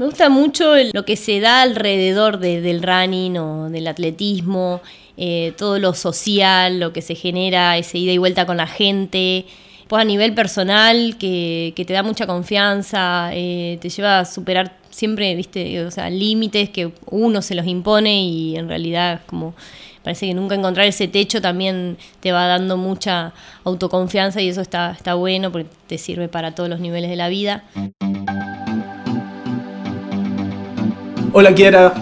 Me gusta mucho lo que se da alrededor del running o del atletismo, eh, todo lo social, lo que se genera, ese ida y vuelta con la gente. Pues a nivel personal, que, te da mucha confianza, eh, te lleva a superar siempre, viste, o sea, límites que uno se los impone y en realidad como parece que nunca encontrar ese techo también te va dando mucha autoconfianza y eso está, está bueno porque te sirve para todos los niveles de la vida. Hola Kiara.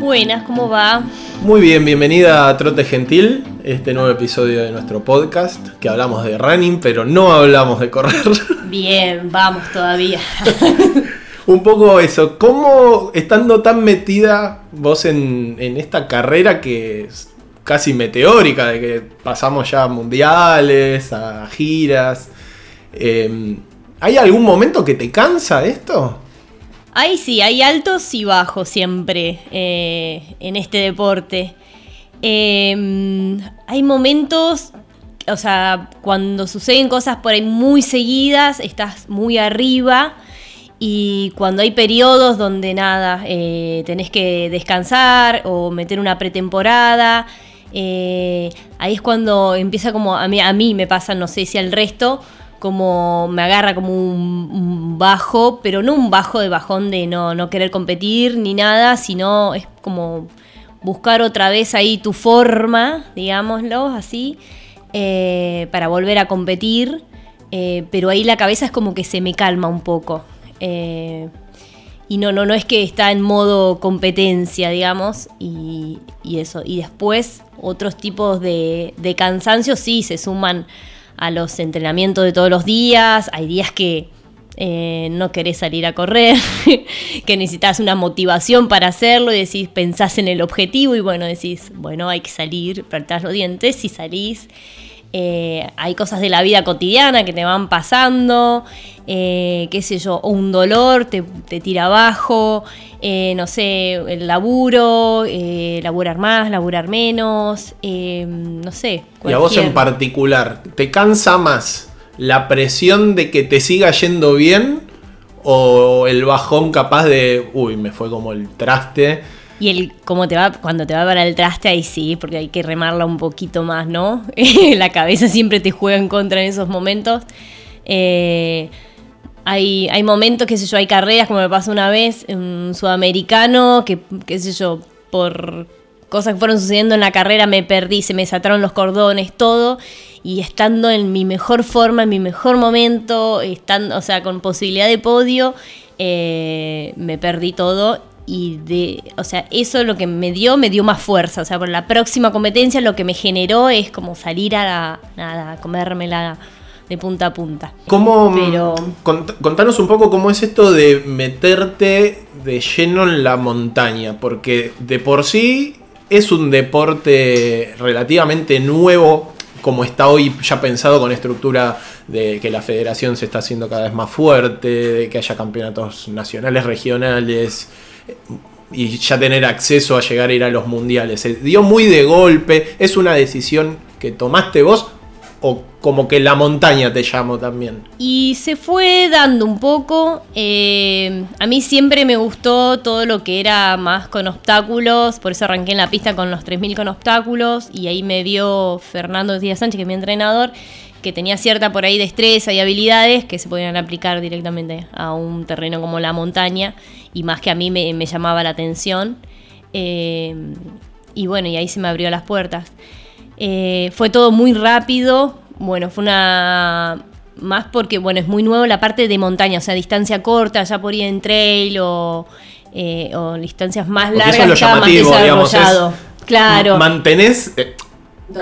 Buenas, ¿cómo va? Muy bien, bienvenida a Trote Gentil, este nuevo episodio de nuestro podcast, que hablamos de running, pero no hablamos de correr. Bien, vamos todavía. Un poco eso, ¿cómo estando tan metida vos en, esta carrera que es casi meteórica, de que pasamos ya a mundiales, a giras, em, ¿hay algún momento que te cansa esto? Hay sí, hay altos y bajos siempre eh, en este deporte. Em, hay momentos, o sea, cuando suceden cosas por ahí muy seguidas, estás muy arriba. Y cuando hay periodos donde nada, eh, tenés que descansar o meter una pretemporada, eh, ahí es cuando empieza como, a mí, a mí me pasa, no sé si al resto, como me agarra como un, bajo, pero no un bajo de bajón de no, no querer competir ni nada, sino es como buscar otra vez ahí tu forma, digámoslo así, eh, para volver a competir, eh, pero ahí la cabeza es como que se me calma un poco. Eh, y no, no, no es que está en modo competencia, digamos, y, eso. Y después otros tipos de, de cansancio sí se suman a los entrenamientos de todos los días. Hay días que eh, no querés salir a correr, que necesitas una motivación para hacerlo y decís, pensás en el objetivo y bueno, decís, bueno, hay que salir, apretás los dientes y salís. Eh, hay cosas de la vida cotidiana que te van pasando, eh, qué sé yo, un dolor te, tira abajo, eh, no sé, el laburo, laburar más, laburar menos, no sé. Y a vos en particular, ¿te cansa más la presión de que te siga yendo bien o el bajón capaz de, uy, me fue como el traste? Y el cómo te va, cuando te va para el traste, ahí sí, porque hay que remarla un poquito más, ¿no? la cabeza siempre te juega en contra en esos momentos. Eh, hay, hay momentos, qué sé yo, hay carreras, como me pasó una vez, un sudamericano, que, qué sé yo, por cosas que fueron sucediendo en la carrera me perdí, se me desataron los cordones, todo, y estando en mi mejor forma, en mi mejor momento, estando, o sea, con posibilidad de podio, eh, me perdí todo y de, o sea, eso lo que me dio, me dio más fuerza, o sea, por la próxima competencia lo que me generó es como salir a, nada, a comérmela de punta a punta. ¿Cómo, Pero... contanos un poco cómo es esto de meterte de lleno en la montaña, porque de por sí es un deporte relativamente nuevo, como está hoy ya pensado con estructura de que la federación se está haciendo cada vez más fuerte, de que haya campeonatos nacionales, regionales, y ya tener acceso a llegar a ir a los mundiales. Se dio muy de golpe. ¿Es una decisión que tomaste vos o como que la montaña te llamó también? Y se fue dando un poco. Eh, a mí siempre me gustó todo lo que era más con obstáculos, por eso arranqué en la pista con los 3000 con obstáculos y ahí me vio Fernando Díaz Sánchez, que es mi entrenador que tenía cierta por ahí destreza y habilidades que se podían aplicar directamente a un terreno como la montaña y más que a mí me, llamaba la atención. Eh, y bueno, y ahí se me abrió las puertas. Eh, fue todo muy rápido, bueno, fue una... Más porque, bueno, es muy nuevo la parte de montaña, o sea, distancia corta, ya por ir en trail o, eh, distancias más largas, más desarrollado. claro. Mantenés,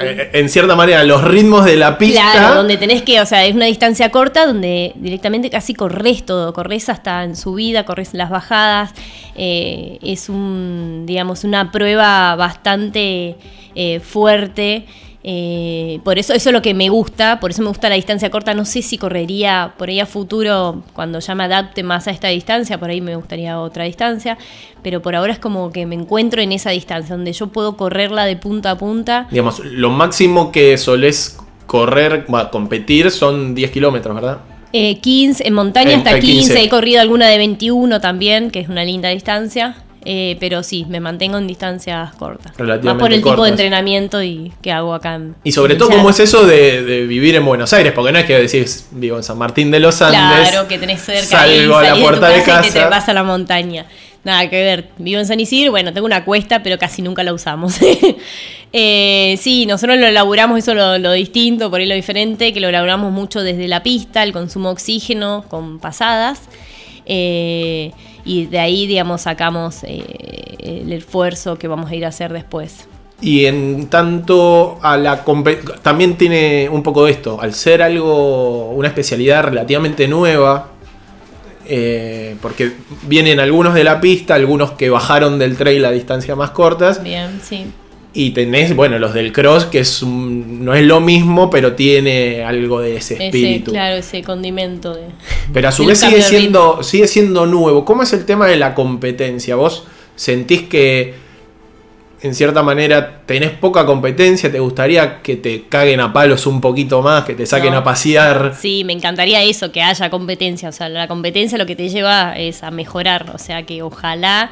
eh, en cierta manera, los ritmos de la pista. Claro, donde tenés que, o sea, es una distancia corta donde directamente casi corres todo, corres hasta en subida, corres las bajadas. Eh, es un, digamos, una prueba bastante eh, fuerte. Eh, por eso, eso es lo que me gusta, por eso me gusta la distancia corta. No sé si correría por ahí a futuro, cuando ya me adapte más a esta distancia, por ahí me gustaría otra distancia, pero por ahora es como que me encuentro en esa distancia, donde yo puedo correrla de punta a punta. Digamos, lo máximo que solés correr, competir son 10 kilómetros, ¿verdad? Eh, 15, en montaña hasta 15. 15. he corrido alguna de 21 también, que es una linda distancia. Eh, pero sí, me mantengo en distancias cortas. Más Relativamente por el tipo de entrenamiento y que hago acá en Y sobre en todo. ¿cómo es eso de, de vivir en Buenos Aires? Porque no es que decís, vivo en San Martín de los Andes. Claro, que tenés cerca ahí, Salgo a la puerta de, casa y te trepas a la montaña. Nada que ver. Vivo en San Isidro, bueno, tengo una cuesta, pero casi nunca la usamos. Eh, sí, nosotros lo elaboramos, eso lo, lo distinto, por ahí lo diferente, que lo elaboramos mucho desde la pista, el consumo de oxígeno con pasadas. Eh, y de ahí, digamos, sacamos eh, el esfuerzo que vamos a ir a hacer después. Y en tanto a la también tiene un poco de esto, al ser algo, una especialidad relativamente nueva, eh, porque vienen algunos de la pista, algunos que bajaron del trail a distancias más cortas, Bien, sí. Y tenés, bueno, los del cross, que es un- no es lo mismo, pero tiene algo de ese Ese, espíritu. claro, ese condimento de. Pero a su vez sigue siendo, sigue siendo nuevo. ¿Cómo es el tema de la competencia? ¿Vos sentís que en cierta manera tenés poca competencia? ¿Te gustaría que te caguen a palos un poquito más, que te saquen No. a pasear? Sí, me encantaría eso, que haya competencia. O sea, la competencia lo que te lleva es a mejorar. O sea, que ojalá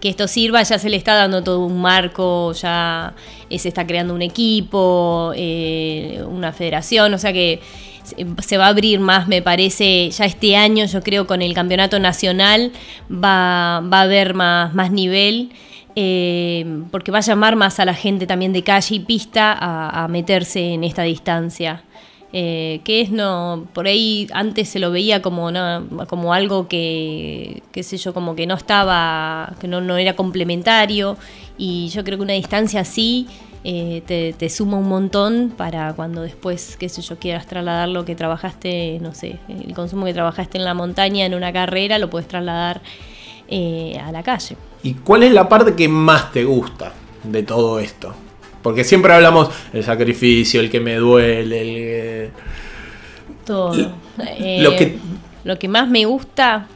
que esto sirva, ya se le está dando todo un marco, ya eh, se está creando un equipo, eh, una federación, o sea que se- va a abrir más, me parece, ya este año yo creo con el campeonato nacional va, va a haber más, más nivel. eh, porque va a llamar más a la gente también de calle y pista a meterse en esta distancia. Eh, que es no por ahí antes se lo veía como no, como algo que qué sé yo como que no estaba que no, no era complementario y yo creo que una distancia así eh, te, suma un montón para cuando después qué sé yo quieras trasladar lo que trabajaste no sé el consumo que trabajaste en la montaña en una carrera lo puedes trasladar eh, a la calle ¿Y cuál es la parte que más te gusta de todo esto? Porque siempre hablamos el sacrificio, el que me duele, el Eh, lo que- lo que más me gusta.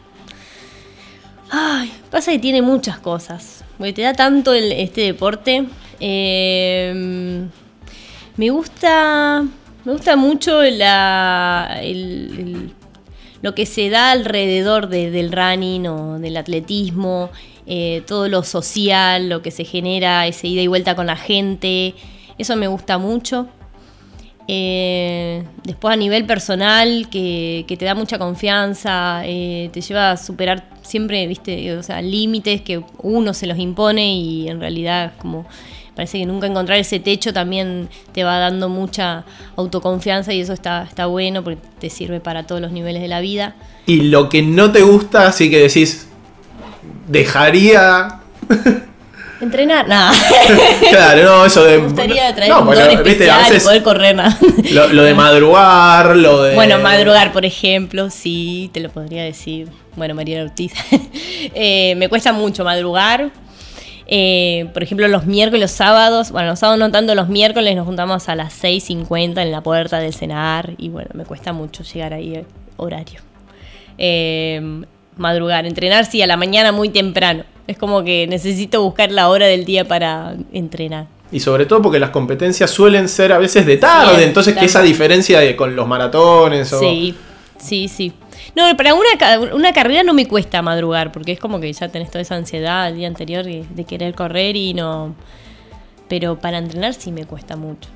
Ay, pasa que tiene muchas cosas. Porque te da tanto el- este deporte. Eh, me gusta. Me gusta mucho la, el- el- lo que se da alrededor de- del running o del atletismo, eh, todo lo social, lo que se genera, ese ida y vuelta con la gente. Eso me gusta mucho. Eh, después a nivel personal, que, te da mucha confianza, eh, te lleva a superar siempre, viste, o sea, límites que uno se los impone y en realidad como parece que nunca encontrar ese techo también te va dando mucha autoconfianza y eso está, está bueno porque te sirve para todos los niveles de la vida. Y lo que no te gusta, así que decís, dejaría Entrenar, nada. Claro, no, eso de. Me gustaría traer no, un pero, don viste, a especial y veces poder correr nada. lo, lo de madrugar, lo de. Bueno, madrugar, por ejemplo, sí, te lo podría decir. Bueno, María Ortiz. Eh, me cuesta mucho madrugar. Eh, por ejemplo, los miércoles, los sábados, bueno, los sábados no tanto, los miércoles nos juntamos a las 6.50 en la puerta del cenar y bueno, me cuesta mucho llegar ahí eh, horario. Eh, madrugar, entrenar, sí, a la mañana muy temprano. Es como que necesito buscar la hora del día para entrenar. Y sobre todo porque las competencias suelen ser a veces de tarde, Sí, entonces que esa diferencia de, con los maratones o. Sí, sí, sí. No, para una, una carrera no me cuesta madrugar, porque es como que ya tenés toda esa ansiedad el día anterior de querer correr y no... Pero para entrenar sí me cuesta mucho.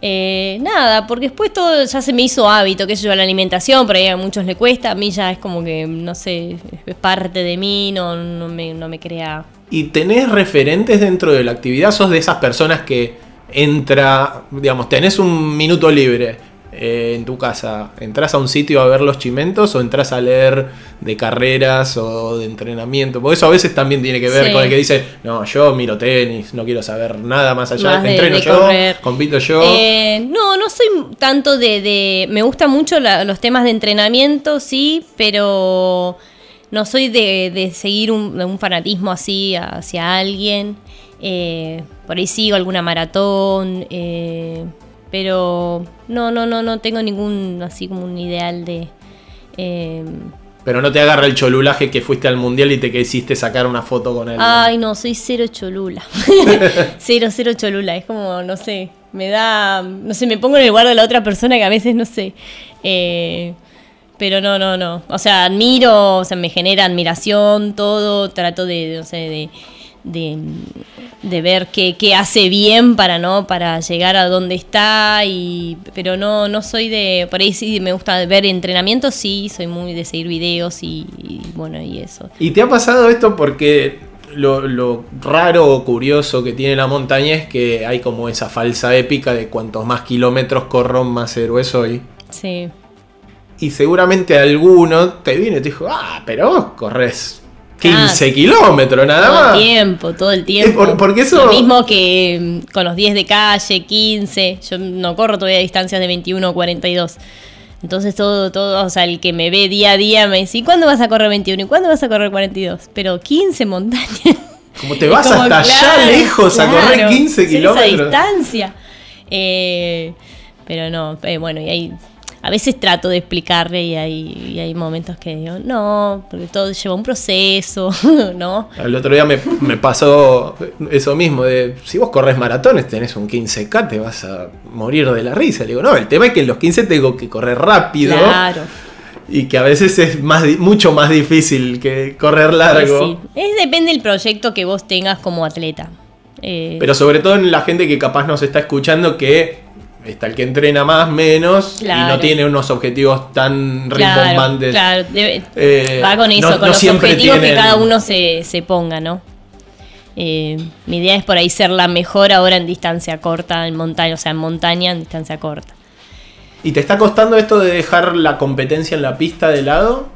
Eh, nada, porque después todo ya se me hizo hábito, sé yo, la alimentación, por ahí a muchos le cuesta, a mí ya es como que, no sé, es parte de mí, no, no, me, no me crea... ¿Y tenés referentes dentro de la actividad? ¿Sos de esas personas que entra, digamos, tenés un minuto libre eh, en tu casa? ¿Entrás a un sitio a ver los chimentos o entras a leer de carreras o de entrenamiento? Porque eso a veces también tiene que ver Sí. con el que dice, no, yo miro tenis, no quiero saber nada más allá, Más de- entreno de yo, correr. compito yo. Eh, no, no soy tanto de... de- me gustan mucho la- los temas de entrenamiento, sí, pero no soy de, de seguir un, fanatismo así hacia alguien. Eh, por ahí sigo alguna maratón, eh, pero no, no, no, no tengo ningún así como un ideal de... eh, Pero no te agarra el cholulaje que fuiste al mundial y te quisiste sacar una foto con él. Ay, no, soy cero cholula. cero, cero cholula. Es como, no sé, me da. No sé, me pongo en el lugar de la otra persona que a veces no sé. eh, pero no, no, no. O sea, admiro, o sea, me genera admiración todo, trato de, no sé, de, de, de ver qué, qué hace bien para no para llegar a donde está y pero no no soy de por ahí sí me gusta ver entrenamientos sí soy muy de seguir videos y, y bueno y eso. ¿Y te ha pasado esto porque lo, lo raro o curioso que tiene la montaña es que hay como esa falsa épica de cuantos más kilómetros corro, más héroe soy? sí. Y seguramente alguno te viene y te dijo, ah, pero vos corres 15 Ah, kilómetros nada todo más. el tiempo todo el tiempo Eh, por- porque eso- lo mismo que mm, con los 10 de calle 15 yo no corro todavía distancias de 21 o 42 entonces todo, todo, o sea, el que me ve día a día me dice, ¿y cuándo vas a correr 21? ¿Y cuándo vas a correr 42? Pero 15 montañas. Como te Es vas como, hasta allá claro, lejos a correr claro, 15 hacer kilómetros. Esa distancia. Eh, pero no, eh, bueno, y hay. A veces trato de explicarle y hay, y hay momentos que digo, no, porque todo lleva un proceso, ¿no? El otro día me, me pasó eso mismo, de si vos corres maratones, tenés un 15K, te vas a morir de la risa. Le digo, no, el tema es que en los 15 tengo que correr rápido Claro. y que a veces es más, mucho más difícil que correr largo. Sí. Es depende del proyecto que vos tengas como atleta. Eh, Pero sobre todo en la gente que capaz nos está escuchando que está el que entrena más, menos y no tiene unos objetivos tan claro, rimbombantes. claro, debe- Eh, va con eso, no- con no los siempre objetivos que cada uno se, se ponga, ¿no? Eh, mi idea es por ahí ser la mejor ahora en distancia corta, en montaña, o sea, en montaña en distancia corta. ¿Y te está costando esto de dejar la competencia en la pista de lado?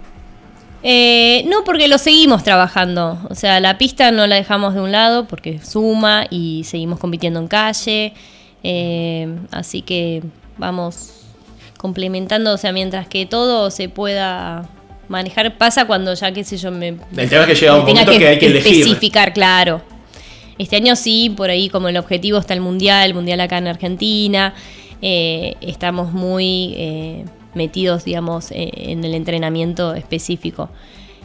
Eh, no, porque lo seguimos trabajando. O sea, la pista no la dejamos de un lado porque suma y seguimos compitiendo en calle. Eh, así que vamos complementando, o sea, mientras que todo se pueda manejar. Pasa cuando ya, qué sé yo, me, El tema es que llega un momento que, hay que elegir. especificar, claro. Este año sí, por ahí como el objetivo está el mundial, el mundial acá en Argentina. Eh, estamos muy eh, metidos, digamos, eh, en el entrenamiento específico.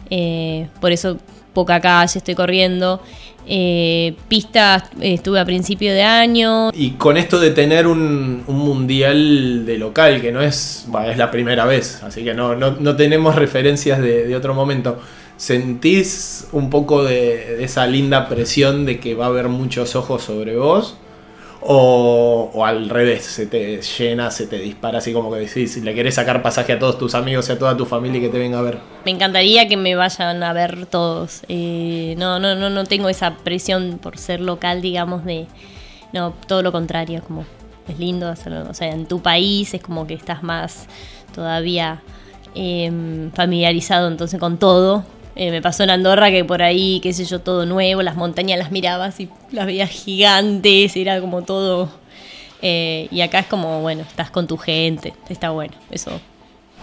Eh, por eso poca calle estoy corriendo. Eh, pistas estuve a principio de año. Y con esto de tener un, un mundial de local, que no es, es la primera vez, así que no, no, no tenemos referencias de, de otro momento, ¿sentís un poco de esa linda presión de que va a haber muchos ojos sobre vos? O, al revés, se te llena, se te dispara así como que decís, le querés sacar pasaje a todos tus amigos y a toda tu familia que te venga a ver. Me encantaría que me vayan a ver todos. Eh, no, no, no, no tengo esa presión por ser local, digamos, de. No, todo lo contrario, como es lindo hacerlo. O sea, en tu país es como que estás más todavía em, familiarizado entonces con todo. Eh, me pasó en Andorra que por ahí, qué sé yo, todo nuevo, las montañas las mirabas y las veías gigantes, era como todo. eh, y acá es como, bueno, estás con tu gente, está bueno, eso.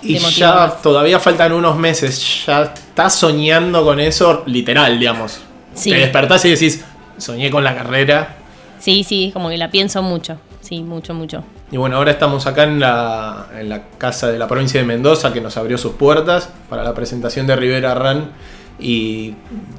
Y ya más. todavía faltan unos meses, ya estás soñando con eso, literal, digamos. Sí. Te despertás y decís, soñé con la carrera. Sí, sí, como que la pienso mucho. Sí, mucho, mucho. Y bueno, ahora estamos acá en la, en la casa de la provincia de Mendoza que nos abrió sus puertas para la presentación de Rivera Run. Y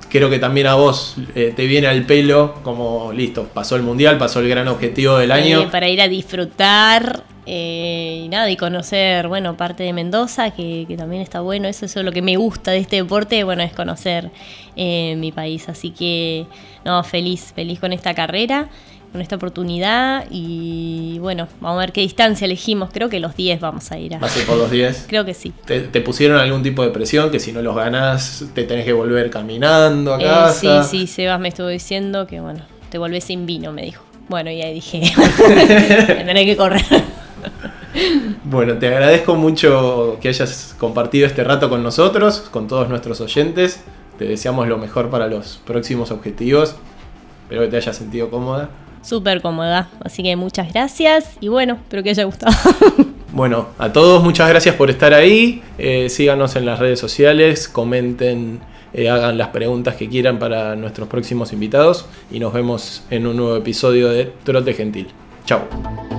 creo que también a vos eh, te viene al pelo como listo, pasó el mundial, pasó el gran objetivo del año. Eh, para ir a disfrutar eh, y nada, y conocer, bueno, parte de Mendoza, que, que también está bueno. Eso, eso es lo que me gusta de este deporte, bueno, es conocer eh, mi país. Así que, no, feliz, feliz con esta carrera, con esta oportunidad. Y bueno, vamos a ver qué distancia elegimos. Creo que los 10 vamos a ir a. Vas a ir por los 10. Creo que sí. ¿Te, te pusieron algún tipo de presión que si no los ganás te tenés que volver caminando a Eh, sí, sí, Sebas me estuvo diciendo que, bueno, te volvés sin vino, me dijo. Bueno, y ahí dije, tendré que correr. Bueno, te agradezco mucho que hayas compartido este rato con nosotros, con todos nuestros oyentes. Te deseamos lo mejor para los próximos objetivos. Espero que te hayas sentido cómoda. Súper cómoda, así que muchas gracias y bueno, espero que haya gustado. Bueno, a todos muchas gracias por estar ahí. Eh, síganos en las redes sociales, comenten, eh, hagan las preguntas que quieran para nuestros próximos invitados y nos vemos en un nuevo episodio de Trote Gentil. Chao.